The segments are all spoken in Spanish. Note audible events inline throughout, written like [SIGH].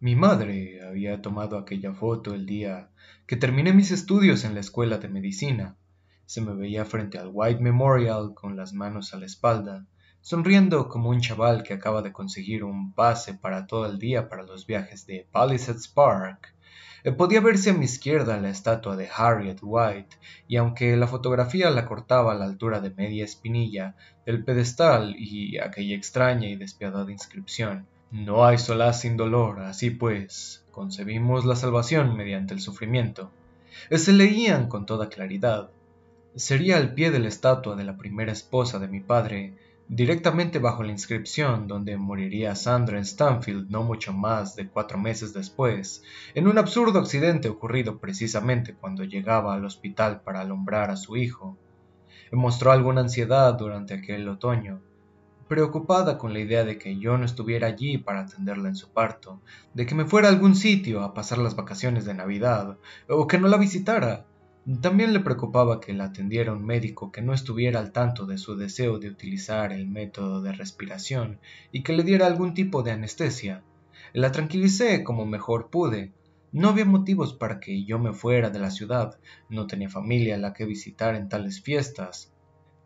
Mi madre había tomado aquella foto el día que terminé mis estudios en la escuela de medicina. Se me veía frente al White Memorial con las manos a la espalda, sonriendo como un chaval que acaba de conseguir un pase para todo el día para los viajes de Palisades Park. Eh, podía verse a mi izquierda la estatua de Harriet White, y aunque la fotografía la cortaba a la altura de media espinilla del pedestal y aquella extraña y despiadada inscripción, no hay solaz sin dolor, así pues, concebimos la salvación mediante el sufrimiento. Se leían con toda claridad. Sería al pie de la estatua de la primera esposa de mi padre, directamente bajo la inscripción donde moriría Sandra Stanfield no mucho más de cuatro meses después, en un absurdo accidente ocurrido precisamente cuando llegaba al hospital para alumbrar a su hijo. Mostró alguna ansiedad durante aquel otoño, preocupada con la idea de que yo no estuviera allí para atenderla en su parto, de que me fuera a algún sitio a pasar las vacaciones de Navidad, o que no la visitara, también le preocupaba que la atendiera un médico que no estuviera al tanto de su deseo de utilizar el método de respiración y que le diera algún tipo de anestesia. La tranquilicé como mejor pude. No había motivos para que yo me fuera de la ciudad, no tenía familia a la que visitar en tales fiestas.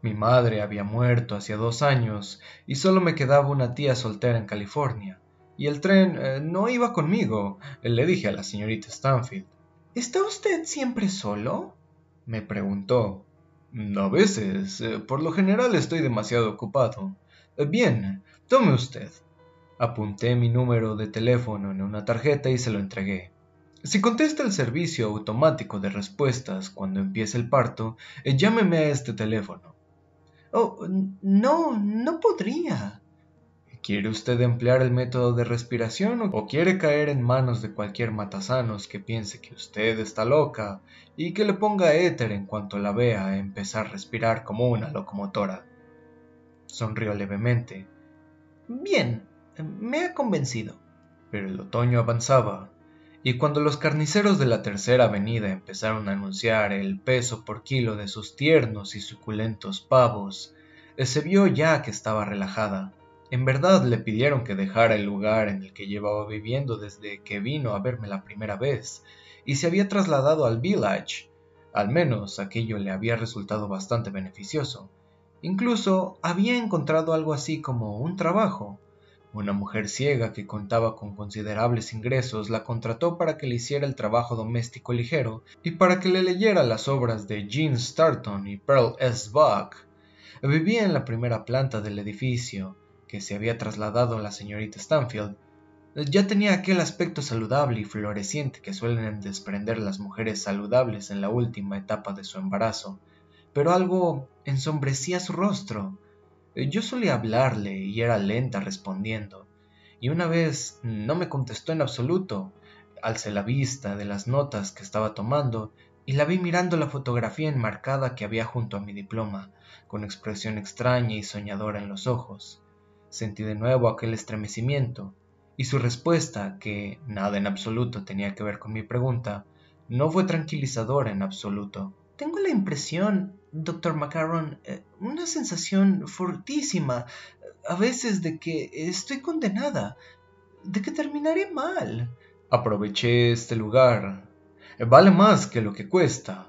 Mi madre había muerto hacía dos años y solo me quedaba una tía soltera en California. Y el tren eh, no iba conmigo, le dije a la señorita Stanfield. ¿Está usted siempre solo? me preguntó. A veces, eh, por lo general estoy demasiado ocupado. Eh, bien, tome usted. Apunté mi número de teléfono en una tarjeta y se lo entregué. Si contesta el servicio automático de respuestas cuando empiece el parto, llámeme a este teléfono. Oh, no, no podría. ¿Quiere usted emplear el método de respiración o quiere caer en manos de cualquier matasanos que piense que usted está loca y que le ponga éter en cuanto la vea empezar a respirar como una locomotora? Sonrió levemente. Bien, me ha convencido. Pero el otoño avanzaba, y cuando los carniceros de la tercera avenida empezaron a anunciar el peso por kilo de sus tiernos y suculentos pavos, se vio ya que estaba relajada en verdad le pidieron que dejara el lugar en el que llevaba viviendo desde que vino a verme la primera vez, y se había trasladado al village. Al menos aquello le había resultado bastante beneficioso. Incluso había encontrado algo así como un trabajo. Una mujer ciega que contaba con considerables ingresos la contrató para que le hiciera el trabajo doméstico ligero y para que le leyera las obras de Jean Starton y Pearl S. Buck. Vivía en la primera planta del edificio, que se había trasladado la señorita Stanfield, ya tenía aquel aspecto saludable y floreciente que suelen desprender las mujeres saludables en la última etapa de su embarazo, pero algo ensombrecía su rostro. Yo solía hablarle y era lenta respondiendo, y una vez no me contestó en absoluto. Alcé la vista de las notas que estaba tomando y la vi mirando la fotografía enmarcada que había junto a mi diploma, con expresión extraña y soñadora en los ojos. Sentí de nuevo aquel estremecimiento, y su respuesta, que nada en absoluto tenía que ver con mi pregunta, no fue tranquilizadora en absoluto. Tengo la impresión, doctor Macaron, eh, una sensación fortísima, a veces de que estoy condenada, de que terminaré mal. Aproveché este lugar. Vale más que lo que cuesta.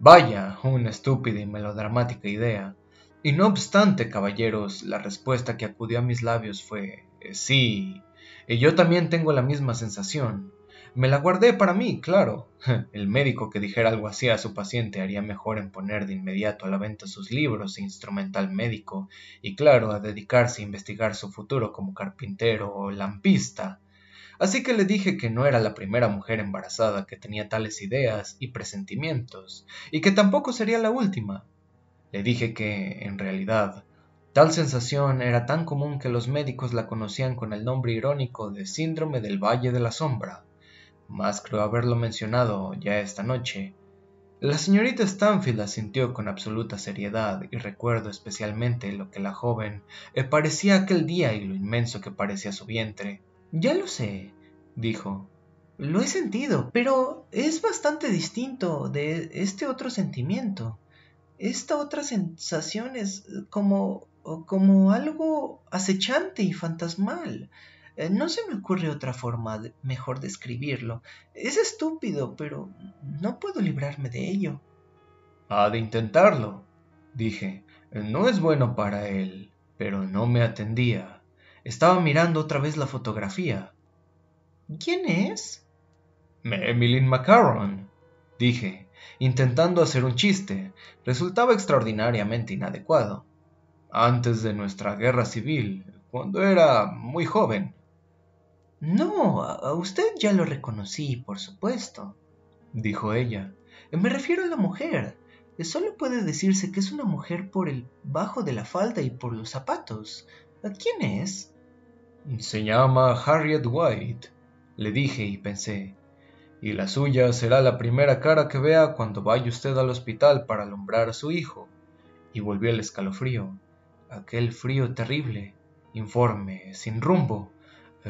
Vaya, una estúpida y melodramática idea. Y no obstante, caballeros, la respuesta que acudió a mis labios fue eh, sí. Y yo también tengo la misma sensación. Me la guardé para mí, claro. [LAUGHS] El médico que dijera algo así a su paciente haría mejor en poner de inmediato a la venta sus libros e instrumental médico, y claro, a dedicarse a investigar su futuro como carpintero o lampista. Así que le dije que no era la primera mujer embarazada que tenía tales ideas y presentimientos, y que tampoco sería la última. Le dije que, en realidad, tal sensación era tan común que los médicos la conocían con el nombre irónico de síndrome del Valle de la Sombra. Más creo haberlo mencionado ya esta noche. La señorita Stanfield asintió con absoluta seriedad y recuerdo especialmente lo que la joven le parecía aquel día y lo inmenso que parecía su vientre. Ya lo sé, dijo. Lo he sentido, pero es bastante distinto de este otro sentimiento esta otra sensación es como, como algo acechante y fantasmal. Eh, no se me ocurre otra forma mejor de escribirlo. Es estúpido, pero no puedo librarme de ello. Ha de intentarlo, dije. No es bueno para él, pero no me atendía. Estaba mirando otra vez la fotografía. ¿Quién es? Emily Macaron, dije, intentando hacer un chiste. Resultaba extraordinariamente inadecuado. Antes de nuestra guerra civil, cuando era muy joven. No, a usted ya lo reconocí, por supuesto, dijo ella. Me refiero a la mujer. Solo puede decirse que es una mujer por el bajo de la falda y por los zapatos. ¿Quién es? Se llama Harriet White, le dije y pensé. Y la suya será la primera cara que vea cuando vaya usted al hospital para alumbrar a su hijo. Y volvió el escalofrío, aquel frío terrible, informe, sin rumbo,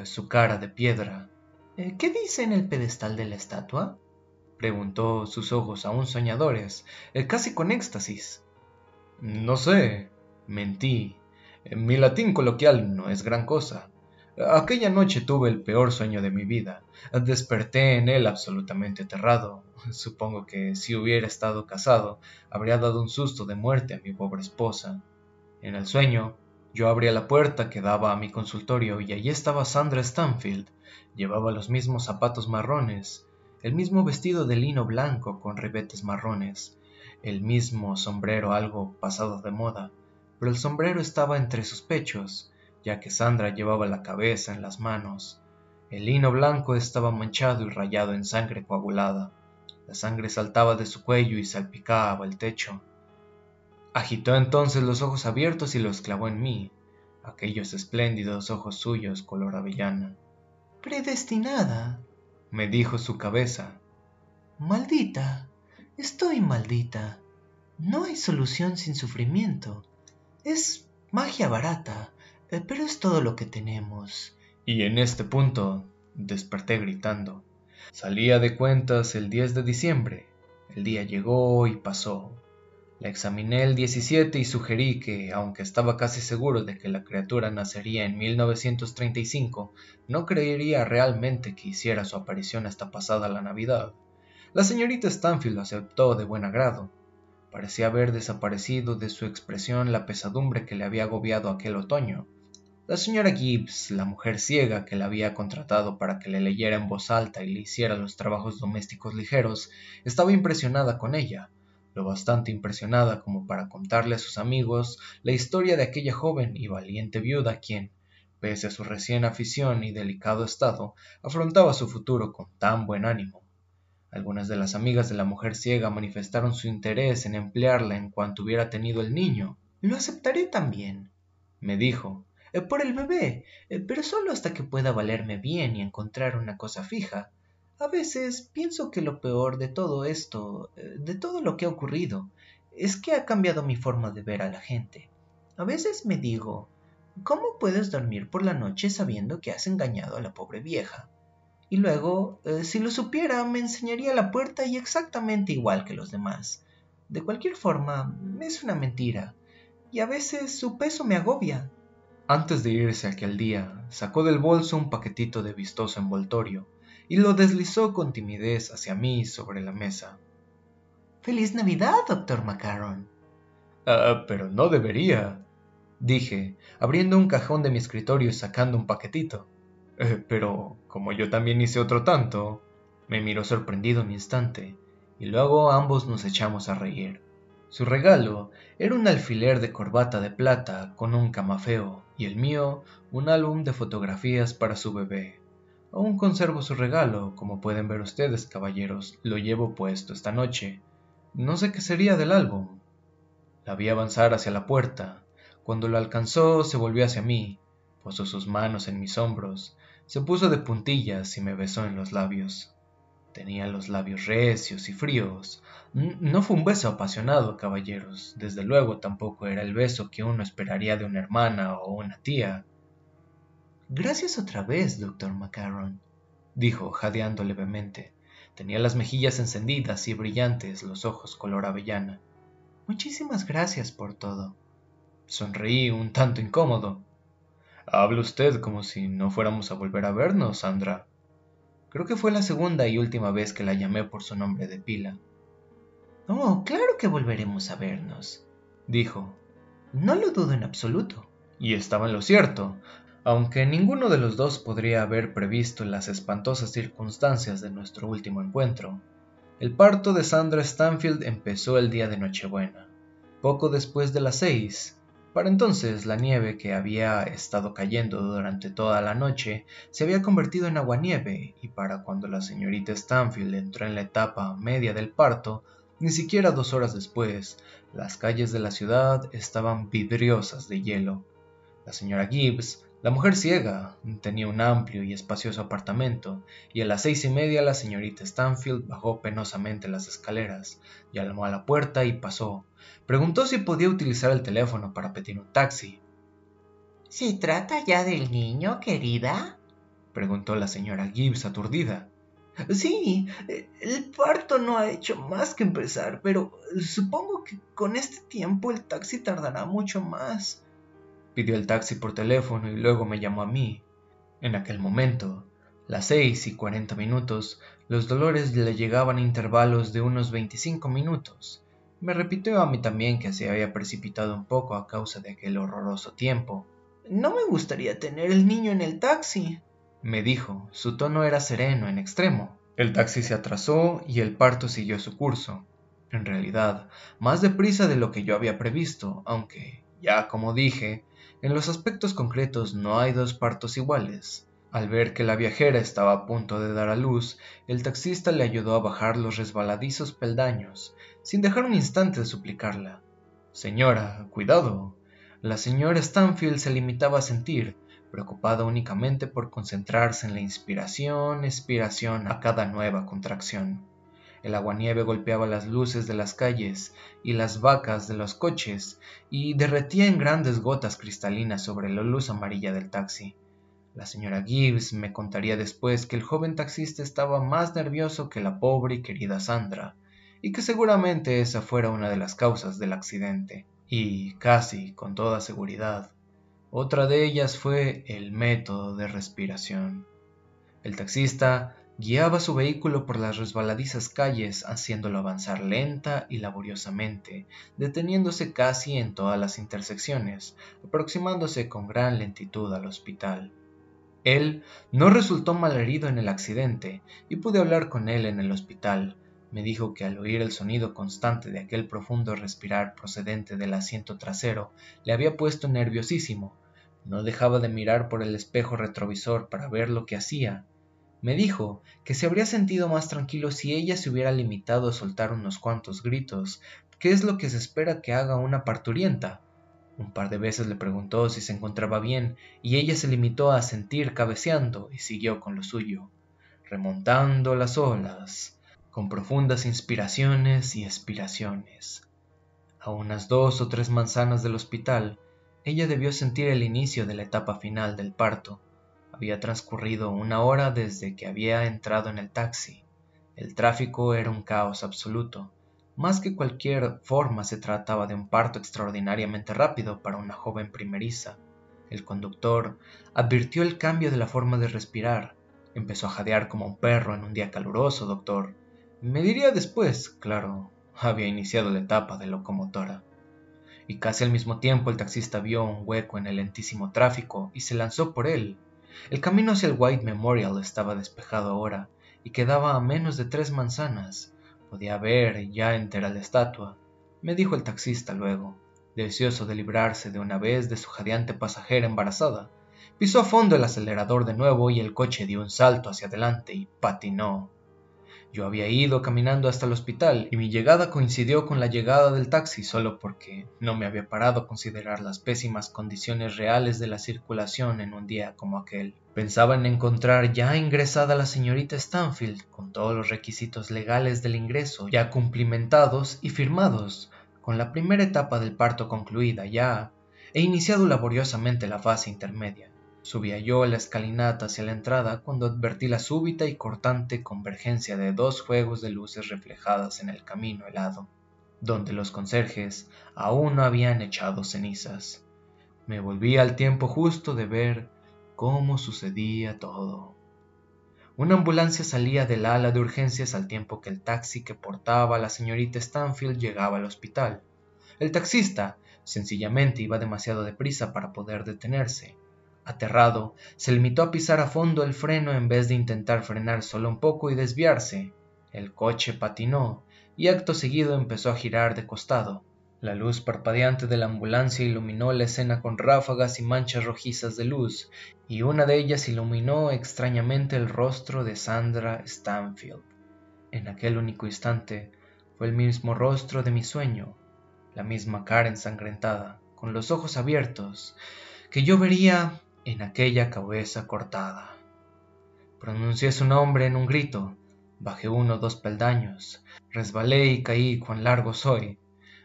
su cara de piedra. Eh, ¿Qué dice en el pedestal de la estatua? preguntó sus ojos aún soñadores, eh, casi con éxtasis. No sé, mentí. Mi latín coloquial no es gran cosa. Aquella noche tuve el peor sueño de mi vida. Desperté en él absolutamente aterrado. Supongo que si hubiera estado casado, habría dado un susto de muerte a mi pobre esposa. En el sueño, yo abría la puerta que daba a mi consultorio y allí estaba Sandra Stanfield. Llevaba los mismos zapatos marrones, el mismo vestido de lino blanco con ribetes marrones, el mismo sombrero algo pasado de moda, pero el sombrero estaba entre sus pechos, ya que Sandra llevaba la cabeza en las manos. El lino blanco estaba manchado y rayado en sangre coagulada. La sangre saltaba de su cuello y salpicaba el techo. Agitó entonces los ojos abiertos y los clavó en mí, aquellos espléndidos ojos suyos color avellana. Predestinada, me dijo su cabeza. Maldita, estoy maldita. No hay solución sin sufrimiento. Es magia barata, eh, pero es todo lo que tenemos. Y en este punto desperté gritando. Salía de cuentas el 10 de diciembre. El día llegó y pasó. La examiné el 17 y sugerí que, aunque estaba casi seguro de que la criatura nacería en 1935, no creería realmente que hiciera su aparición hasta pasada la Navidad. La señorita Stanfield aceptó de buen agrado. Parecía haber desaparecido de su expresión la pesadumbre que le había agobiado aquel otoño. La señora Gibbs, la mujer ciega que la había contratado para que le leyera en voz alta y le hiciera los trabajos domésticos ligeros, estaba impresionada con ella lo bastante impresionada como para contarle a sus amigos la historia de aquella joven y valiente viuda quien, pese a su recién afición y delicado estado, afrontaba su futuro con tan buen ánimo. Algunas de las amigas de la mujer ciega manifestaron su interés en emplearla en cuanto hubiera tenido el niño. Lo aceptaré también, me dijo, eh, por el bebé, eh, pero solo hasta que pueda valerme bien y encontrar una cosa fija. A veces pienso que lo peor de todo esto, eh, de todo lo que ha ocurrido, es que ha cambiado mi forma de ver a la gente. A veces me digo, ¿cómo puedes dormir por la noche sabiendo que has engañado a la pobre vieja? Y luego, eh, si lo supiera, me enseñaría la puerta y exactamente igual que los demás. De cualquier forma, es una mentira, y a veces su peso me agobia. Antes de irse aquel día, sacó del bolso un paquetito de vistoso envoltorio, y lo deslizó con timidez hacia mí sobre la mesa. ¡Feliz Navidad, doctor Macaron! Ah, pero no debería, dije, abriendo un cajón de mi escritorio y sacando un paquetito. Eh, pero como yo también hice otro tanto, me miró sorprendido un instante, y luego ambos nos echamos a reír. Su regalo era un alfiler de corbata de plata con un camafeo, y el mío un álbum de fotografías para su bebé. Aún conservo su regalo, como pueden ver ustedes, caballeros. Lo llevo puesto esta noche. No sé qué sería del álbum. La vi avanzar hacia la puerta. Cuando lo alcanzó, se volvió hacia mí, posó sus manos en mis hombros, se puso de puntillas y me besó en los labios. Tenía los labios recios y fríos. No fue un beso apasionado, caballeros. Desde luego tampoco era el beso que uno esperaría de una hermana o una tía. Gracias otra vez, doctor Macaron, dijo, jadeando levemente. Tenía las mejillas encendidas y brillantes, los ojos color avellana. Muchísimas gracias por todo. Sonreí un tanto incómodo. Habla usted como si no fuéramos a volver a vernos, Sandra. Creo que fue la segunda y última vez que la llamé por su nombre de pila. Oh, claro que volveremos a vernos, dijo. No lo dudo en absoluto. Y estaba en lo cierto, aunque ninguno de los dos podría haber previsto las espantosas circunstancias de nuestro último encuentro. El parto de Sandra Stanfield empezó el día de Nochebuena, poco después de las seis, para entonces la nieve que había estado cayendo durante toda la noche se había convertido en aguanieve y para cuando la señorita Stanfield entró en la etapa media del parto, ni siquiera dos horas después, las calles de la ciudad estaban vidriosas de hielo. La señora Gibbs, la mujer ciega, tenía un amplio y espacioso apartamento, y a las seis y media la señorita Stanfield bajó penosamente las escaleras, llamó a la puerta y pasó, Preguntó si podía utilizar el teléfono para pedir un taxi. ¿Se trata ya del niño, querida? preguntó la señora Gibbs aturdida. Sí, el parto no ha hecho más que empezar, pero supongo que con este tiempo el taxi tardará mucho más. Pidió el taxi por teléfono y luego me llamó a mí. En aquel momento, las seis y cuarenta minutos, los dolores le llegaban a intervalos de unos veinticinco minutos, me repitió a mí también que se había precipitado un poco a causa de aquel horroroso tiempo. No me gustaría tener el niño en el taxi, me dijo. Su tono era sereno en extremo. El taxi se atrasó y el parto siguió su curso. En realidad, más deprisa de lo que yo había previsto, aunque, ya como dije, en los aspectos concretos no hay dos partos iguales. Al ver que la viajera estaba a punto de dar a luz, el taxista le ayudó a bajar los resbaladizos peldaños, sin dejar un instante de suplicarla. Señora, cuidado. La señora Stanfield se limitaba a sentir, preocupada únicamente por concentrarse en la inspiración, expiración a cada nueva contracción. El aguanieve golpeaba las luces de las calles y las vacas de los coches y derretía en grandes gotas cristalinas sobre la luz amarilla del taxi. La señora Gibbs me contaría después que el joven taxista estaba más nervioso que la pobre y querida Sandra, y que seguramente esa fuera una de las causas del accidente. Y casi con toda seguridad, otra de ellas fue el método de respiración. El taxista guiaba su vehículo por las resbaladizas calles, haciéndolo avanzar lenta y laboriosamente, deteniéndose casi en todas las intersecciones, aproximándose con gran lentitud al hospital. Él no resultó malherido en el accidente y pude hablar con él en el hospital. Me dijo que al oír el sonido constante de aquel profundo respirar procedente del asiento trasero le había puesto nerviosísimo. No dejaba de mirar por el espejo retrovisor para ver lo que hacía. Me dijo que se habría sentido más tranquilo si ella se hubiera limitado a soltar unos cuantos gritos, que es lo que se espera que haga una parturienta. Un par de veces le preguntó si se encontraba bien y ella se limitó a sentir cabeceando y siguió con lo suyo, remontando las olas, con profundas inspiraciones y expiraciones. A unas dos o tres manzanas del hospital, ella debió sentir el inicio de la etapa final del parto. Había transcurrido una hora desde que había entrado en el taxi. El tráfico era un caos absoluto. Más que cualquier forma se trataba de un parto extraordinariamente rápido para una joven primeriza. El conductor advirtió el cambio de la forma de respirar. Empezó a jadear como un perro en un día caluroso, doctor. Me diría después, claro, había iniciado la etapa de locomotora. Y casi al mismo tiempo el taxista vio un hueco en el lentísimo tráfico y se lanzó por él. El camino hacia el White Memorial estaba despejado ahora y quedaba a menos de tres manzanas. Podía ver ya entera la estatua, me dijo el taxista luego, deseoso de librarse de una vez de su jadeante pasajera embarazada. Pisó a fondo el acelerador de nuevo y el coche dio un salto hacia adelante y patinó. Yo había ido caminando hasta el hospital y mi llegada coincidió con la llegada del taxi solo porque no me había parado a considerar las pésimas condiciones reales de la circulación en un día como aquel. Pensaba en encontrar ya ingresada la señorita Stanfield con todos los requisitos legales del ingreso ya cumplimentados y firmados, con la primera etapa del parto concluida ya, e iniciado laboriosamente la fase intermedia. Subía yo la escalinata hacia la entrada cuando advertí la súbita y cortante convergencia de dos juegos de luces reflejadas en el camino helado, donde los conserjes aún no habían echado cenizas. Me volví al tiempo justo de ver cómo sucedía todo. Una ambulancia salía del ala de urgencias al tiempo que el taxi que portaba a la señorita Stanfield llegaba al hospital. El taxista sencillamente iba demasiado deprisa para poder detenerse. Aterrado, se limitó a pisar a fondo el freno en vez de intentar frenar solo un poco y desviarse. El coche patinó y acto seguido empezó a girar de costado. La luz parpadeante de la ambulancia iluminó la escena con ráfagas y manchas rojizas de luz, y una de ellas iluminó extrañamente el rostro de Sandra Stanfield. En aquel único instante fue el mismo rostro de mi sueño, la misma cara ensangrentada, con los ojos abiertos, que yo vería en aquella cabeza cortada. Pronuncié su nombre en un grito, bajé uno o dos peldaños, resbalé y caí cuán largo soy,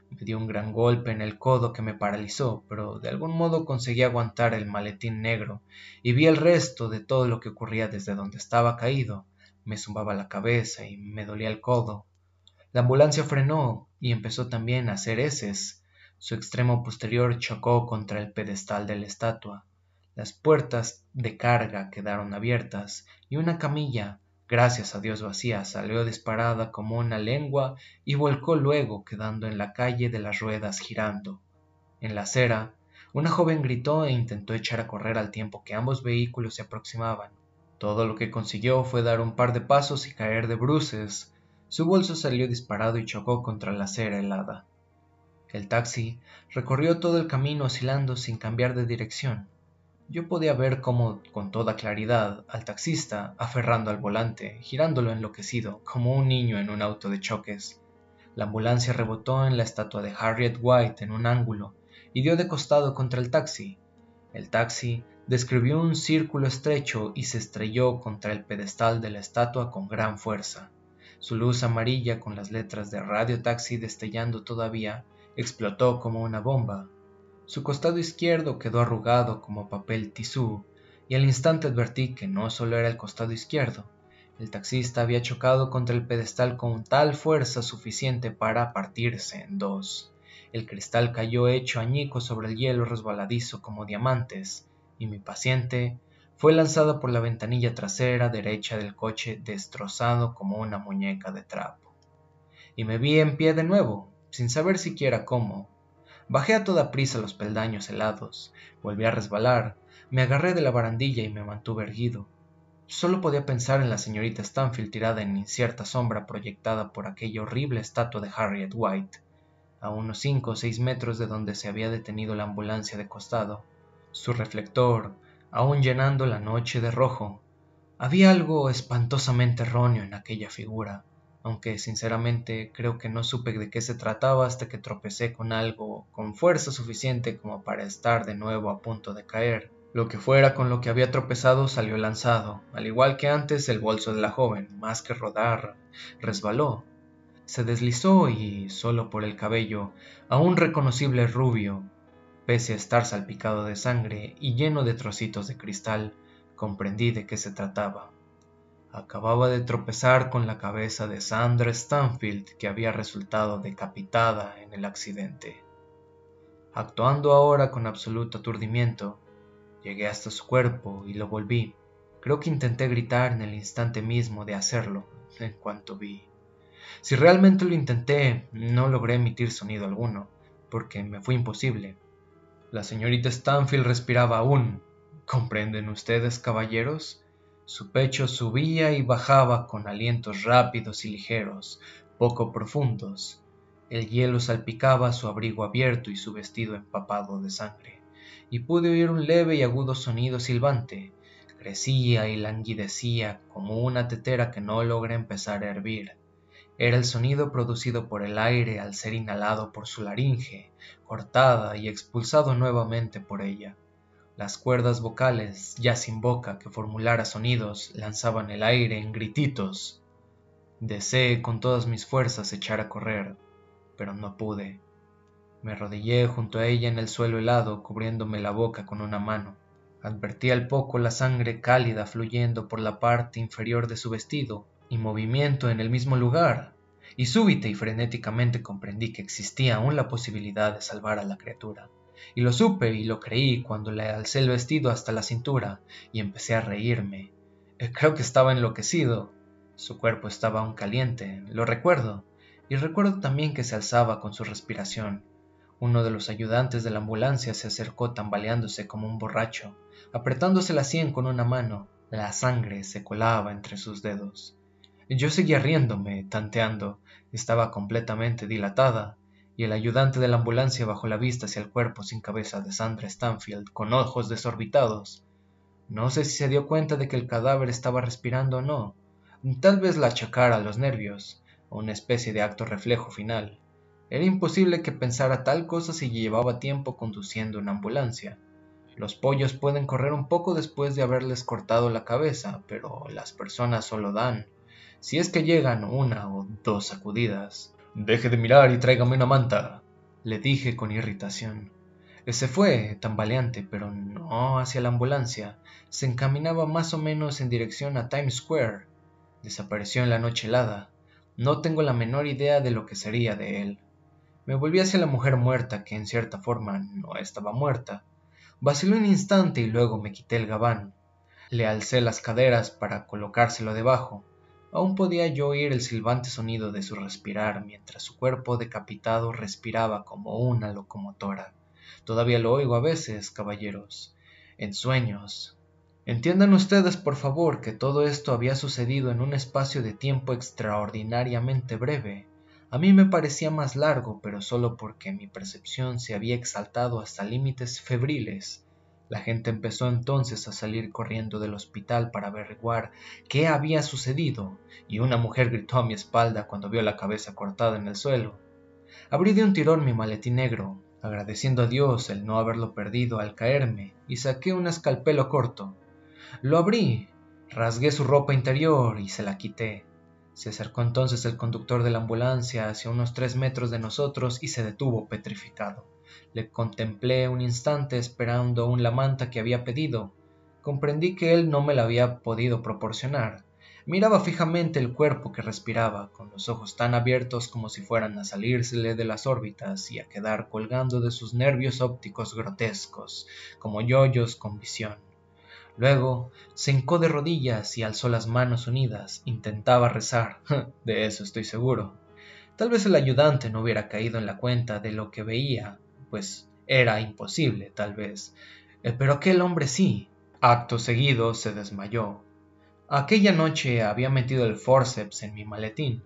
me dio un gran golpe en el codo que me paralizó, pero de algún modo conseguí aguantar el maletín negro y vi el resto de todo lo que ocurría desde donde estaba caído. Me zumbaba la cabeza y me dolía el codo. La ambulancia frenó y empezó también a hacer heces. Su extremo posterior chocó contra el pedestal de la estatua. Las puertas de carga quedaron abiertas y una camilla gracias a Dios vacía, salió disparada como una lengua y volcó luego, quedando en la calle de las ruedas girando. En la acera, una joven gritó e intentó echar a correr al tiempo que ambos vehículos se aproximaban. Todo lo que consiguió fue dar un par de pasos y caer de bruces. Su bolso salió disparado y chocó contra la acera helada. El taxi recorrió todo el camino oscilando sin cambiar de dirección. Yo podía ver cómo, con toda claridad, al taxista, aferrando al volante, girándolo enloquecido, como un niño en un auto de choques. La ambulancia rebotó en la estatua de Harriet White en un ángulo y dio de costado contra el taxi. El taxi describió un círculo estrecho y se estrelló contra el pedestal de la estatua con gran fuerza. Su luz amarilla con las letras de Radio Taxi destellando todavía explotó como una bomba su costado izquierdo quedó arrugado como papel tisú, y al instante advertí que no solo era el costado izquierdo. El taxista había chocado contra el pedestal con tal fuerza suficiente para partirse en dos. El cristal cayó hecho añicos sobre el hielo resbaladizo como diamantes, y mi paciente fue lanzada por la ventanilla trasera derecha del coche destrozado como una muñeca de trapo. Y me vi en pie de nuevo, sin saber siquiera cómo, Bajé a toda prisa los peldaños helados, volví a resbalar, me agarré de la barandilla y me mantuve erguido. Solo podía pensar en la señorita Stanfield tirada en incierta sombra proyectada por aquella horrible estatua de Harriet White, a unos cinco o seis metros de donde se había detenido la ambulancia de costado. Su reflector, aún llenando la noche de rojo. Había algo espantosamente erróneo en aquella figura aunque sinceramente creo que no supe de qué se trataba hasta que tropecé con algo con fuerza suficiente como para estar de nuevo a punto de caer. Lo que fuera con lo que había tropezado salió lanzado, al igual que antes el bolso de la joven, más que rodar, resbaló. Se deslizó y, solo por el cabello, aún reconocible rubio, pese a estar salpicado de sangre y lleno de trocitos de cristal, comprendí de qué se trataba. Acababa de tropezar con la cabeza de Sandra Stanfield, que había resultado decapitada en el accidente. Actuando ahora con absoluto aturdimiento, llegué hasta su cuerpo y lo volví. Creo que intenté gritar en el instante mismo de hacerlo, en cuanto vi. Si realmente lo intenté, no logré emitir sonido alguno, porque me fue imposible. La señorita Stanfield respiraba aún. ¿Comprenden ustedes, caballeros? Su pecho subía y bajaba con alientos rápidos y ligeros, poco profundos. El hielo salpicaba su abrigo abierto y su vestido empapado de sangre, y pude oír un leve y agudo sonido silbante. Crecía y languidecía como una tetera que no logra empezar a hervir. Era el sonido producido por el aire al ser inhalado por su laringe, cortada y expulsado nuevamente por ella. Las cuerdas vocales, ya sin boca que formulara sonidos, lanzaban el aire en grititos. Deseé con todas mis fuerzas echar a correr, pero no pude. Me arrodillé junto a ella en el suelo helado, cubriéndome la boca con una mano. Advertí al poco la sangre cálida fluyendo por la parte inferior de su vestido y movimiento en el mismo lugar, y súbita y frenéticamente comprendí que existía aún la posibilidad de salvar a la criatura y lo supe y lo creí cuando le alcé el vestido hasta la cintura y empecé a reírme. Eh, creo que estaba enloquecido. Su cuerpo estaba aún caliente, lo recuerdo, y recuerdo también que se alzaba con su respiración. Uno de los ayudantes de la ambulancia se acercó tambaleándose como un borracho, apretándose la sien con una mano. La sangre se colaba entre sus dedos. Yo seguía riéndome, tanteando. Estaba completamente dilatada, y el ayudante de la ambulancia bajó la vista hacia el cuerpo sin cabeza de Sandra Stanfield con ojos desorbitados. No sé si se dio cuenta de que el cadáver estaba respirando o no. Tal vez la achacara a los nervios, o una especie de acto reflejo final. Era imposible que pensara tal cosa si llevaba tiempo conduciendo una ambulancia. Los pollos pueden correr un poco después de haberles cortado la cabeza, pero las personas solo dan, si es que llegan una o dos sacudidas. Deje de mirar y tráigame una manta, le dije con irritación. Se fue, tambaleante, pero no hacia la ambulancia. Se encaminaba más o menos en dirección a Times Square. Desapareció en la noche helada. No tengo la menor idea de lo que sería de él. Me volví hacia la mujer muerta, que en cierta forma no estaba muerta. Vaciló un instante y luego me quité el gabán. Le alcé las caderas para colocárselo debajo. Aún podía yo oír el silbante sonido de su respirar mientras su cuerpo decapitado respiraba como una locomotora. Todavía lo oigo a veces, caballeros, en sueños. Entiendan ustedes, por favor, que todo esto había sucedido en un espacio de tiempo extraordinariamente breve. A mí me parecía más largo, pero solo porque mi percepción se había exaltado hasta límites febriles la gente empezó entonces a salir corriendo del hospital para averiguar qué había sucedido, y una mujer gritó a mi espalda cuando vio la cabeza cortada en el suelo. Abrí de un tirón mi maletín negro, agradeciendo a Dios el no haberlo perdido al caerme, y saqué un escalpelo corto. Lo abrí, rasgué su ropa interior y se la quité. Se acercó entonces el conductor de la ambulancia hacia unos tres metros de nosotros y se detuvo petrificado. Le contemplé un instante esperando aún la manta que había pedido. Comprendí que él no me la había podido proporcionar. Miraba fijamente el cuerpo que respiraba, con los ojos tan abiertos como si fueran a salírsele de las órbitas y a quedar colgando de sus nervios ópticos grotescos, como yoyos con visión. Luego se hincó de rodillas y alzó las manos unidas. Intentaba rezar, [LAUGHS] de eso estoy seguro. Tal vez el ayudante no hubiera caído en la cuenta de lo que veía pues era imposible, tal vez. Eh, pero aquel hombre sí. Acto seguido se desmayó. Aquella noche había metido el forceps en mi maletín.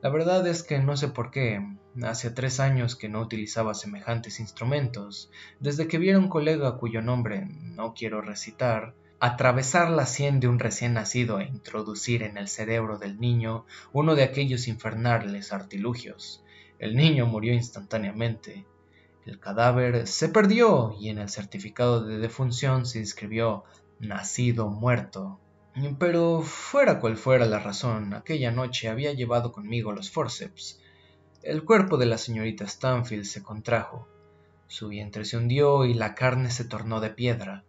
La verdad es que no sé por qué. Hace tres años que no utilizaba semejantes instrumentos, desde que viera un colega cuyo nombre no quiero recitar, atravesar la sien de un recién nacido e introducir en el cerebro del niño uno de aquellos infernales artilugios. El niño murió instantáneamente. El cadáver se perdió y en el certificado de defunción se inscribió nacido muerto. Pero fuera cual fuera la razón, aquella noche había llevado conmigo los forceps. El cuerpo de la señorita Stanfield se contrajo, su vientre se hundió y la carne se tornó de piedra.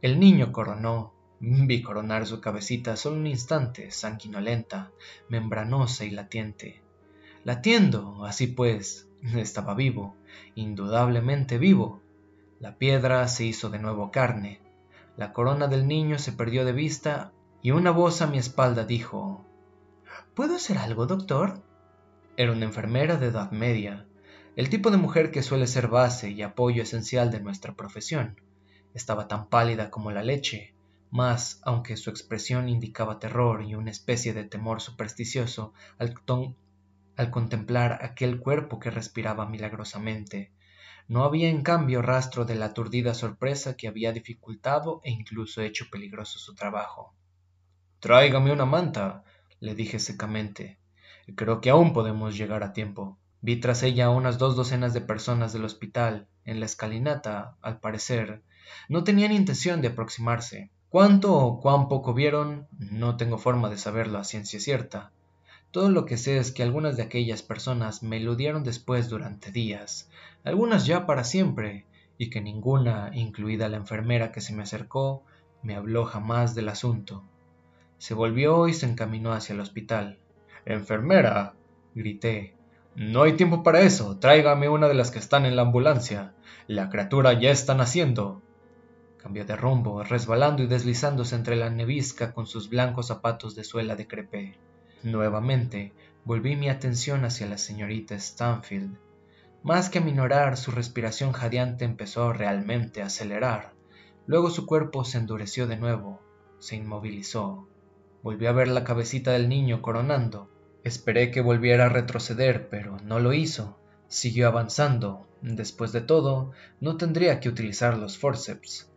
El niño coronó, vi coronar su cabecita solo un instante, sanguinolenta, membranosa y latiente. Latiendo, así pues, estaba vivo, indudablemente vivo. La piedra se hizo de nuevo carne. La corona del niño se perdió de vista y una voz a mi espalda dijo ¿Puedo hacer algo, doctor? Era una enfermera de edad media, el tipo de mujer que suele ser base y apoyo esencial de nuestra profesión. Estaba tan pálida como la leche, mas, aunque su expresión indicaba terror y una especie de temor supersticioso, al, al contemplar aquel cuerpo que respiraba milagrosamente. No había en cambio rastro de la aturdida sorpresa que había dificultado e incluso hecho peligroso su trabajo. Tráigame una manta, le dije secamente. Creo que aún podemos llegar a tiempo. Vi tras ella unas dos docenas de personas del hospital. En la escalinata, al parecer, no tenían intención de aproximarse. Cuánto o cuán poco vieron, no tengo forma de saberlo a ciencia cierta. Todo lo que sé es que algunas de aquellas personas me eludieron después durante días, algunas ya para siempre, y que ninguna, incluida la enfermera que se me acercó, me habló jamás del asunto. Se volvió y se encaminó hacia el hospital. Enfermera, grité, No hay tiempo para eso. Tráigame una de las que están en la ambulancia. La criatura ya está naciendo. Cambió de rumbo, resbalando y deslizándose entre la nevisca con sus blancos zapatos de suela de crepé. Nuevamente, volví mi atención hacia la señorita Stanfield. Más que aminorar, su respiración jadeante empezó realmente a acelerar. Luego su cuerpo se endureció de nuevo, se inmovilizó. Volví a ver la cabecita del niño coronando. Esperé que volviera a retroceder, pero no lo hizo. Siguió avanzando. Después de todo, no tendría que utilizar los forceps.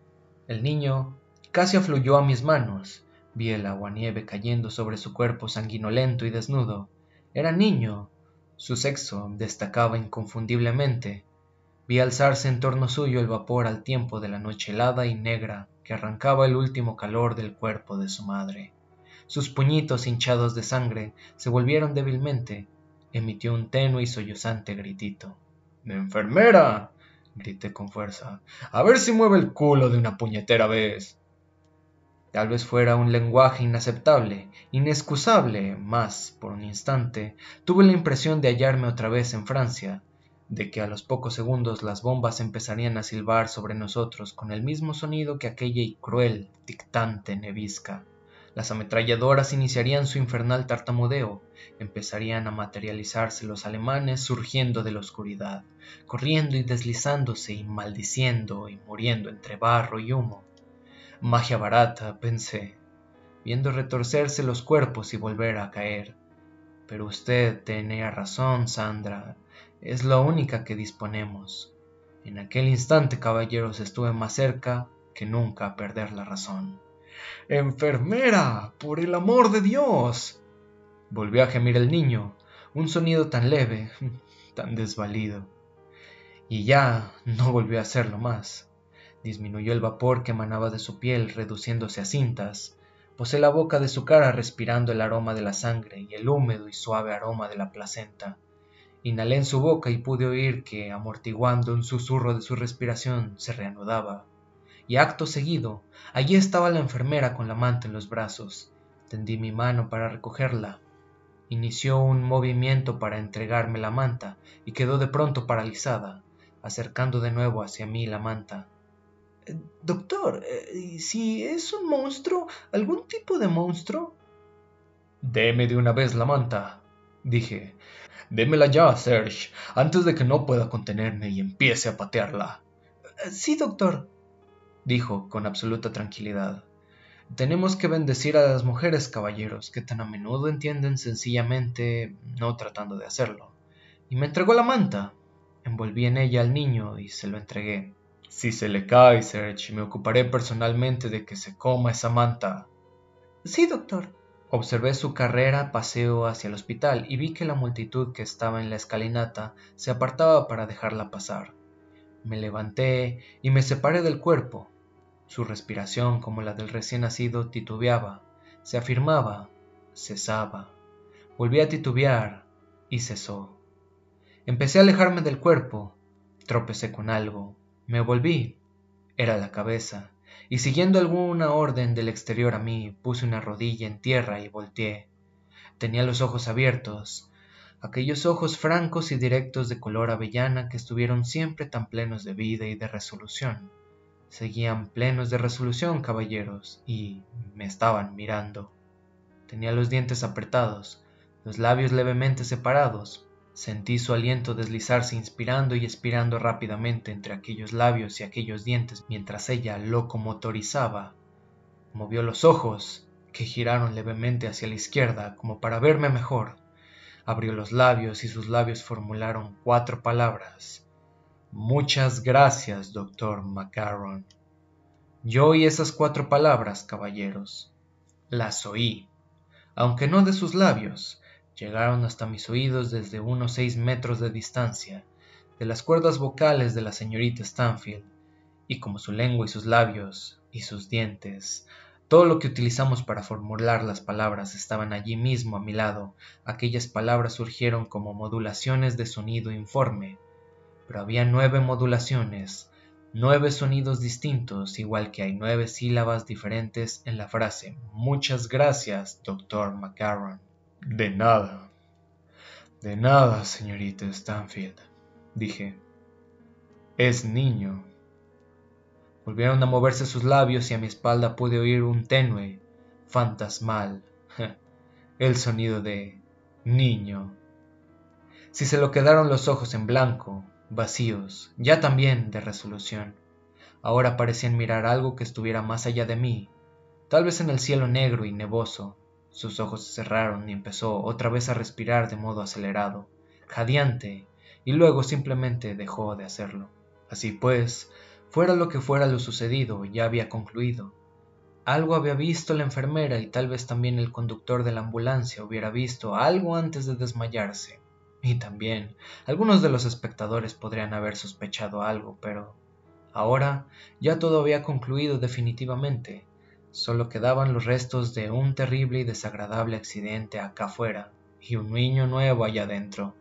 El niño casi afluyó a mis manos. Vi el aguanieve cayendo sobre su cuerpo sanguinolento y desnudo. Era niño. Su sexo destacaba inconfundiblemente. Vi alzarse en torno suyo el vapor al tiempo de la noche helada y negra que arrancaba el último calor del cuerpo de su madre. Sus puñitos hinchados de sangre se volvieron débilmente. Emitió un tenue y sollozante gritito. ¡Enfermera! grité con fuerza. A ver si mueve el culo de una puñetera vez. Tal vez fuera un lenguaje inaceptable, inexcusable, mas, por un instante, tuve la impresión de hallarme otra vez en Francia, de que a los pocos segundos las bombas empezarían a silbar sobre nosotros con el mismo sonido que aquella y cruel, dictante nevisca. Las ametralladoras iniciarían su infernal tartamudeo, empezarían a materializarse los alemanes surgiendo de la oscuridad, corriendo y deslizándose y maldiciendo y muriendo entre barro y humo. Magia barata, pensé, viendo retorcerse los cuerpos y volver a caer. Pero usted tenía razón, Sandra, es la única que disponemos. En aquel instante, caballeros, estuve más cerca que nunca a perder la razón. Enfermera, por el amor de Dios. Volvió a gemir el niño, un sonido tan leve, [LAUGHS] tan desvalido. Y ya no volvió a hacerlo más. Disminuyó el vapor que emanaba de su piel, reduciéndose a cintas. Posé la boca de su cara respirando el aroma de la sangre y el húmedo y suave aroma de la placenta. Inhalé en su boca y pude oír que, amortiguando un susurro de su respiración, se reanudaba y acto seguido, allí estaba la enfermera con la manta en los brazos. Tendí mi mano para recogerla. Inició un movimiento para entregarme la manta y quedó de pronto paralizada, acercando de nuevo hacia mí la manta. Doctor, eh, si es un monstruo, algún tipo de monstruo. Deme de una vez la manta, dije. Démela ya, Serge, antes de que no pueda contenerme y empiece a patearla. Eh, sí, doctor, dijo con absoluta tranquilidad. Tenemos que bendecir a las mujeres, caballeros, que tan a menudo entienden sencillamente no tratando de hacerlo. Y me entregó la manta. Envolví en ella al niño y se lo entregué. Si se le cae, Serge, me ocuparé personalmente de que se coma esa manta. Sí, doctor. Observé su carrera paseo hacia el hospital y vi que la multitud que estaba en la escalinata se apartaba para dejarla pasar. Me levanté y me separé del cuerpo, su respiración, como la del recién nacido, titubeaba, se afirmaba, cesaba. Volví a titubear y cesó. Empecé a alejarme del cuerpo, tropecé con algo, me volví, era la cabeza, y siguiendo alguna orden del exterior a mí, puse una rodilla en tierra y volteé. Tenía los ojos abiertos, aquellos ojos francos y directos de color avellana que estuvieron siempre tan plenos de vida y de resolución. Seguían plenos de resolución, caballeros, y me estaban mirando. Tenía los dientes apretados, los labios levemente separados. Sentí su aliento deslizarse inspirando y expirando rápidamente entre aquellos labios y aquellos dientes mientras ella locomotorizaba. Movió los ojos, que giraron levemente hacia la izquierda como para verme mejor. Abrió los labios y sus labios formularon cuatro palabras Muchas gracias, doctor Macaron. Yo oí esas cuatro palabras, caballeros. Las oí, aunque no de sus labios, llegaron hasta mis oídos desde unos seis metros de distancia, de las cuerdas vocales de la señorita Stanfield, y como su lengua y sus labios y sus dientes, todo lo que utilizamos para formular las palabras estaban allí mismo a mi lado, aquellas palabras surgieron como modulaciones de sonido informe, pero había nueve modulaciones, nueve sonidos distintos, igual que hay nueve sílabas diferentes en la frase Muchas gracias, doctor Macaron. De nada. De nada, señorita Stanfield, dije. Es niño. Volvieron a moverse sus labios y a mi espalda pude oír un tenue, fantasmal, [LAUGHS] el sonido de niño. Si se lo quedaron los ojos en blanco, vacíos, ya también de resolución. Ahora parecían mirar algo que estuviera más allá de mí, tal vez en el cielo negro y nevoso. Sus ojos se cerraron y empezó otra vez a respirar de modo acelerado, jadeante, y luego simplemente dejó de hacerlo. Así pues, fuera lo que fuera lo sucedido, ya había concluido. Algo había visto la enfermera y tal vez también el conductor de la ambulancia hubiera visto algo antes de desmayarse. Y también algunos de los espectadores podrían haber sospechado algo, pero ahora ya todo había concluido definitivamente. Solo quedaban los restos de un terrible y desagradable accidente acá afuera y un niño nuevo allá adentro.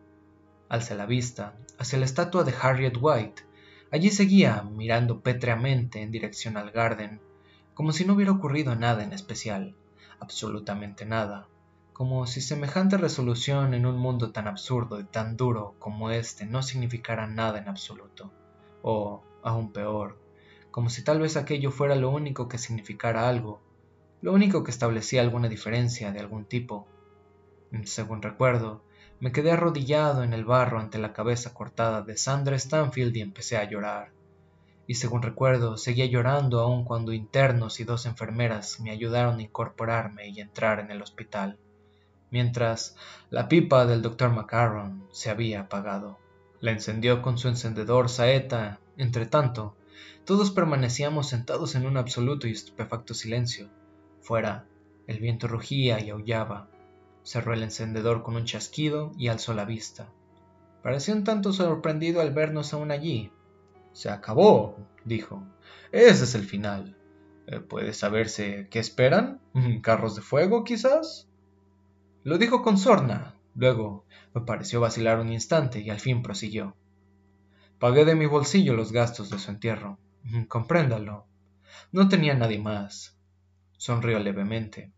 Alcé la vista hacia la estatua de Harriet White. Allí seguía, mirando pétreamente en dirección al Garden, como si no hubiera ocurrido nada en especial, absolutamente nada como si semejante resolución en un mundo tan absurdo y tan duro como este no significara nada en absoluto, o, aún peor, como si tal vez aquello fuera lo único que significara algo, lo único que establecía alguna diferencia de algún tipo. Según recuerdo, me quedé arrodillado en el barro ante la cabeza cortada de Sandra Stanfield y empecé a llorar. Y según recuerdo, seguía llorando aun cuando internos y dos enfermeras me ayudaron a incorporarme y entrar en el hospital mientras la pipa del doctor Macaron se había apagado. La encendió con su encendedor saeta. Entretanto, todos permanecíamos sentados en un absoluto y estupefacto silencio. Fuera, el viento rugía y aullaba. Cerró el encendedor con un chasquido y alzó la vista. Pareció un tanto sorprendido al vernos aún allí. Se acabó, dijo. Ese es el final. Eh, ¿Puede saberse qué esperan? [LAUGHS] ¿Carros de fuego, quizás? Lo dijo con sorna. Luego me pareció vacilar un instante y al fin prosiguió. Pagué de mi bolsillo los gastos de su entierro. Compréndalo. No tenía nadie más. Sonrió levemente.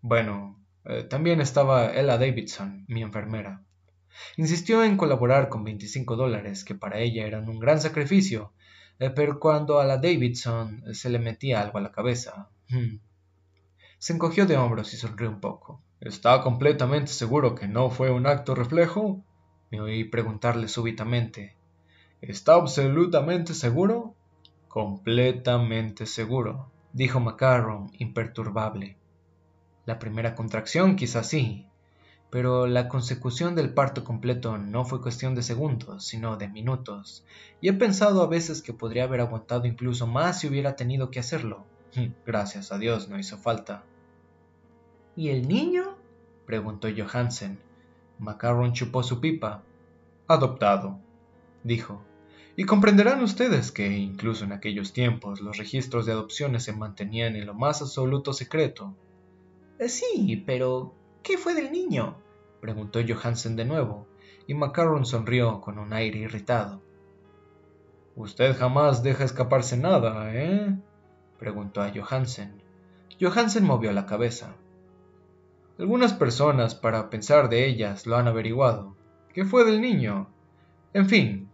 Bueno, eh, también estaba Ella Davidson, mi enfermera. Insistió en colaborar con 25 dólares, que para ella eran un gran sacrificio, eh, pero cuando a la Davidson se le metía algo a la cabeza. Se encogió de hombros y sonrió un poco. ¿Está completamente seguro que no fue un acto reflejo? Me oí preguntarle súbitamente. ¿Está absolutamente seguro? Completamente seguro, dijo Macaron, imperturbable. La primera contracción quizás sí, pero la consecución del parto completo no fue cuestión de segundos, sino de minutos, y he pensado a veces que podría haber aguantado incluso más si hubiera tenido que hacerlo. Gracias a Dios no hizo falta. ¿Y el niño? preguntó Johansen. Macaron chupó su pipa. Adoptado, dijo. Y comprenderán ustedes que, incluso en aquellos tiempos, los registros de adopciones se mantenían en lo más absoluto secreto. Eh, sí, pero ¿qué fue del niño? preguntó Johansen de nuevo, y Macaron sonrió con un aire irritado. Usted jamás deja escaparse nada, ¿eh? preguntó a Johansen. Johansen movió la cabeza. Algunas personas, para pensar de ellas, lo han averiguado. ¿Qué fue del niño? En fin,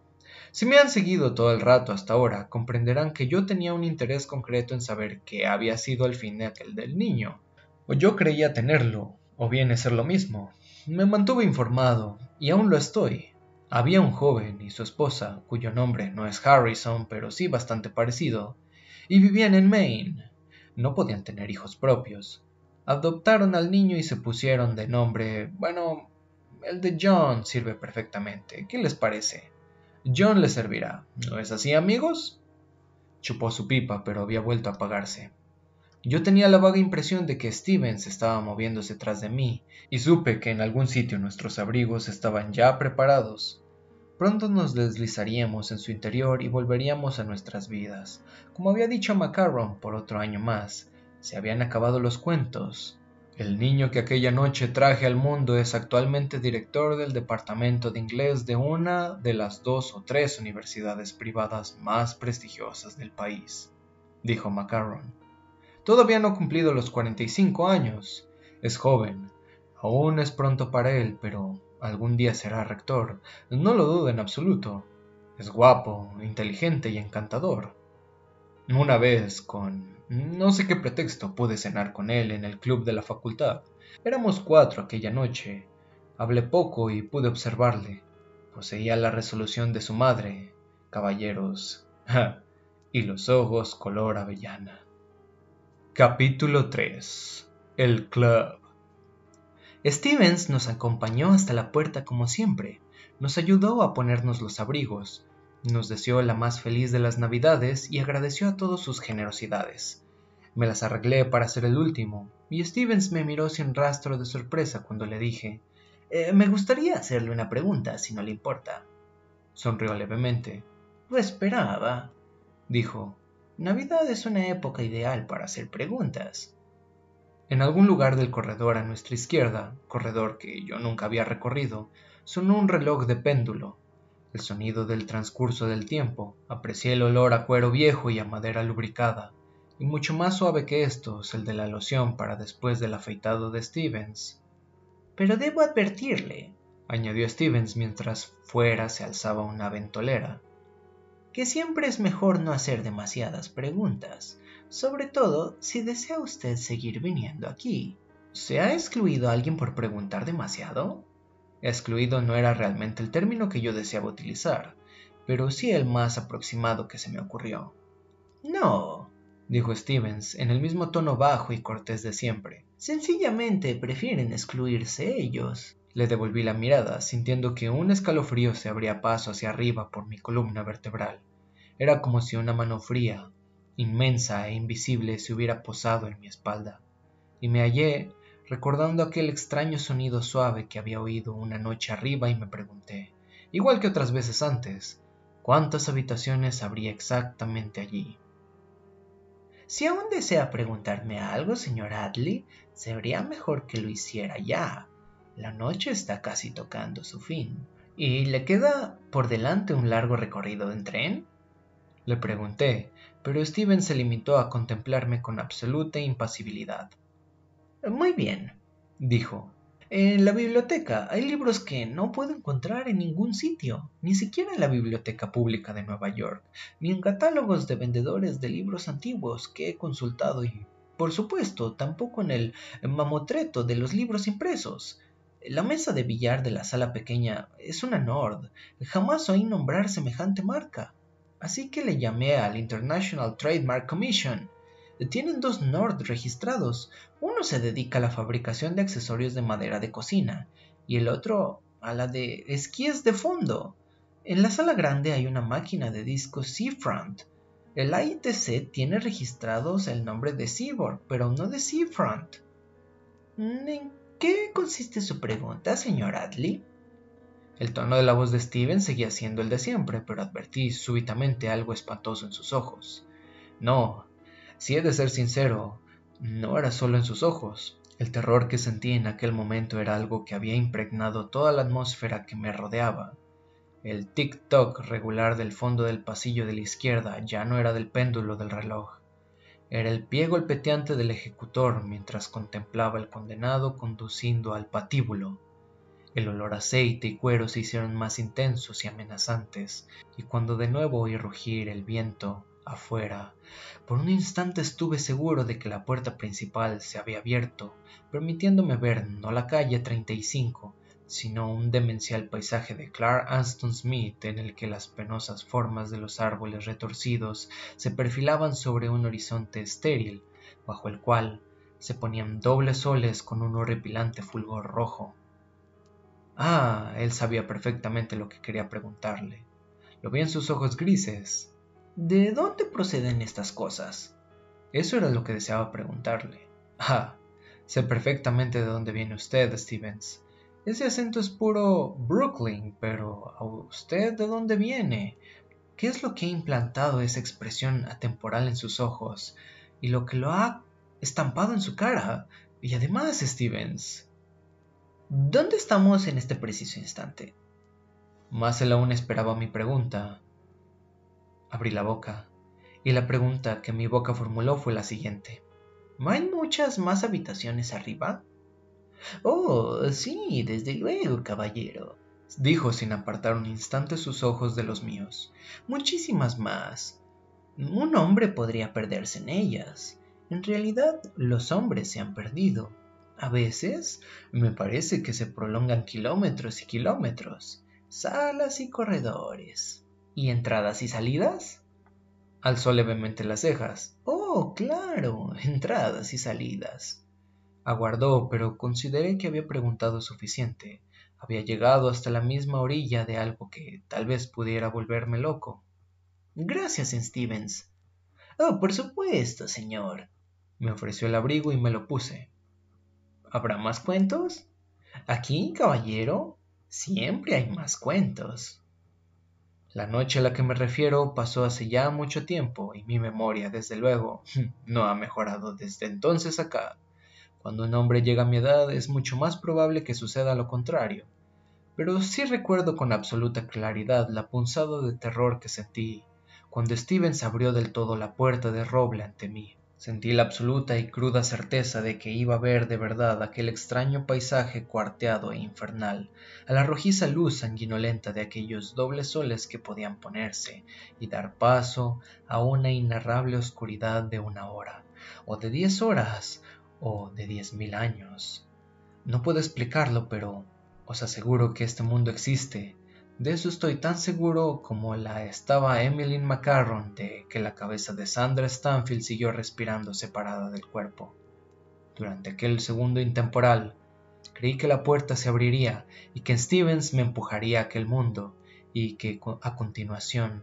si me han seguido todo el rato hasta ahora, comprenderán que yo tenía un interés concreto en saber qué había sido el fin aquel del niño. O yo creía tenerlo, o viene ser lo mismo. Me mantuve informado, y aún lo estoy. Había un joven y su esposa, cuyo nombre no es Harrison, pero sí bastante parecido, y vivían en Maine. No podían tener hijos propios, Adoptaron al niño y se pusieron de nombre, bueno, el de John sirve perfectamente. ¿Qué les parece? John les servirá. ¿No es así, amigos? Chupó su pipa, pero había vuelto a apagarse. Yo tenía la vaga impresión de que Stevens estaba moviéndose tras de mí, y supe que en algún sitio nuestros abrigos estaban ya preparados. Pronto nos deslizaríamos en su interior y volveríamos a nuestras vidas, como había dicho Macaron por otro año más, se habían acabado los cuentos. El niño que aquella noche traje al mundo es actualmente director del departamento de inglés de una de las dos o tres universidades privadas más prestigiosas del país, dijo Macaron. Todavía no ha cumplido los 45 años. Es joven. Aún es pronto para él, pero algún día será rector, no lo dudo en absoluto. Es guapo, inteligente y encantador. Una vez, con no sé qué pretexto, pude cenar con él en el club de la facultad. Éramos cuatro aquella noche. Hablé poco y pude observarle. Poseía la resolución de su madre, caballeros, y los ojos color avellana. Capítulo 3 El Club Stevens nos acompañó hasta la puerta como siempre, nos ayudó a ponernos los abrigos, nos deseó la más feliz de las navidades y agradeció a todos sus generosidades. Me las arreglé para ser el último, y Stevens me miró sin rastro de sorpresa cuando le dije eh, Me gustaría hacerle una pregunta, si no le importa. Sonrió levemente. Lo esperaba, dijo. Navidad es una época ideal para hacer preguntas. En algún lugar del corredor a nuestra izquierda, corredor que yo nunca había recorrido, sonó un reloj de péndulo. El sonido del transcurso del tiempo, aprecié el olor a cuero viejo y a madera lubricada, y mucho más suave que estos el de la loción para después del afeitado de Stevens. Pero debo advertirle, añadió Stevens mientras fuera se alzaba una ventolera, que siempre es mejor no hacer demasiadas preguntas sobre todo si desea usted seguir viniendo aquí. ¿Se ha excluido a alguien por preguntar demasiado? Excluido no era realmente el término que yo deseaba utilizar, pero sí el más aproximado que se me ocurrió. No, dijo Stevens en el mismo tono bajo y cortés de siempre. Sencillamente prefieren excluirse ellos. Le devolví la mirada, sintiendo que un escalofrío se abría paso hacia arriba por mi columna vertebral. Era como si una mano fría, inmensa e invisible se hubiera posado en mi espalda, y me hallé recordando aquel extraño sonido suave que había oído una noche arriba y me pregunté, igual que otras veces antes, cuántas habitaciones habría exactamente allí. Si aún desea preguntarme algo, señor Adley, sería mejor que lo hiciera ya. La noche está casi tocando su fin. ¿Y le queda por delante un largo recorrido en tren? Le pregunté, pero Steven se limitó a contemplarme con absoluta impasibilidad. Muy bien, dijo. En la biblioteca hay libros que no puedo encontrar en ningún sitio, ni siquiera en la Biblioteca Pública de Nueva York, ni en catálogos de vendedores de libros antiguos que he consultado y, por supuesto, tampoco en el mamotreto de los libros impresos. La mesa de billar de la sala pequeña es una Nord. Jamás oí nombrar semejante marca así que le llamé al International Trademark Commission. Tienen dos Nord registrados. Uno se dedica a la fabricación de accesorios de madera de cocina y el otro a la de esquíes de fondo. En la sala grande hay una máquina de discos Seafront. El ITC tiene registrados el nombre de Seaboard, pero no de Seafront. ¿En qué consiste su pregunta, señor Adley? El tono de la voz de Steven seguía siendo el de siempre, pero advertí súbitamente algo espantoso en sus ojos. No, si he de ser sincero, no era solo en sus ojos. El terror que sentí en aquel momento era algo que había impregnado toda la atmósfera que me rodeaba. El tic-toc regular del fondo del pasillo de la izquierda ya no era del péndulo del reloj. Era el pie golpeteante del ejecutor mientras contemplaba al condenado conduciendo al patíbulo. El olor a aceite y cuero se hicieron más intensos y amenazantes, y cuando de nuevo oí rugir el viento afuera, por un instante estuve seguro de que la puerta principal se había abierto, permitiéndome ver no la calle 35, sino un demencial paisaje de Clark Anston Smith en el que las penosas formas de los árboles retorcidos se perfilaban sobre un horizonte estéril, bajo el cual se ponían dobles soles con un horripilante fulgor rojo. Ah, él sabía perfectamente lo que quería preguntarle. Lo vi en sus ojos grises. ¿De dónde proceden estas cosas? Eso era lo que deseaba preguntarle. Ah, sé perfectamente de dónde viene usted, Stevens. Ese acento es puro Brooklyn, pero ¿a usted de dónde viene? ¿Qué es lo que ha implantado esa expresión atemporal en sus ojos y lo que lo ha estampado en su cara? Y además, Stevens, ¿Dónde estamos en este preciso instante? Más él aún esperaba mi pregunta. Abrí la boca, y la pregunta que mi boca formuló fue la siguiente. ¿No hay muchas más habitaciones arriba? Oh, sí, desde luego, caballero, dijo sin apartar un instante sus ojos de los míos. Muchísimas más. Un hombre podría perderse en ellas. En realidad, los hombres se han perdido. A veces me parece que se prolongan kilómetros y kilómetros, salas y corredores. ¿Y entradas y salidas? Alzó levemente las cejas. Oh, claro, [LAUGHS] entradas y salidas. Aguardó, pero consideré que había preguntado suficiente. Había llegado hasta la misma orilla de algo que tal vez pudiera volverme loco. Gracias, Stevens. Oh, por supuesto, señor. Me ofreció el abrigo y me lo puse. ¿Habrá más cuentos? Aquí, caballero, siempre hay más cuentos. La noche a la que me refiero pasó hace ya mucho tiempo y mi memoria, desde luego, [LAUGHS] no ha mejorado desde entonces acá. Cuando un hombre llega a mi edad es mucho más probable que suceda lo contrario. Pero sí recuerdo con absoluta claridad la punzada de terror que sentí cuando Stevens abrió del todo la puerta de roble ante mí. Sentí la absoluta y cruda certeza de que iba a ver de verdad aquel extraño paisaje cuarteado e infernal, a la rojiza luz sanguinolenta de aquellos dobles soles que podían ponerse y dar paso a una inarrable oscuridad de una hora, o de diez horas, o de diez mil años. No puedo explicarlo, pero os aseguro que este mundo existe de eso estoy tan seguro como la estaba Emmeline Macarron de que la cabeza de Sandra Stanfield siguió respirando separada del cuerpo. Durante aquel segundo intemporal, creí que la puerta se abriría y que Stevens me empujaría a aquel mundo y que a continuación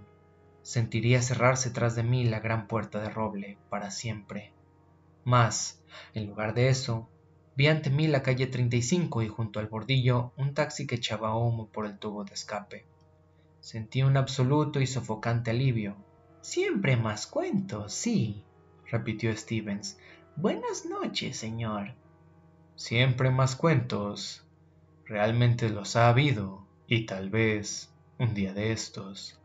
sentiría cerrarse tras de mí la gran puerta de roble para siempre. Mas, en lugar de eso, Vi ante mí la calle 35 y junto al bordillo un taxi que echaba humo por el tubo de escape. Sentí un absoluto y sofocante alivio. Siempre más cuentos, sí, repitió Stevens. Buenas noches, señor. Siempre más cuentos. Realmente los ha habido, y tal vez, un día de estos,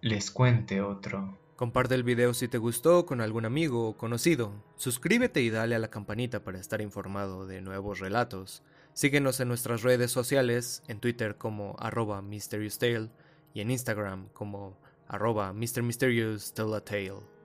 les cuente otro. Comparte el video si te gustó con algún amigo o conocido. Suscríbete y dale a la campanita para estar informado de nuevos relatos. Síguenos en nuestras redes sociales, en Twitter como arroba y en Instagram como arroba Tale.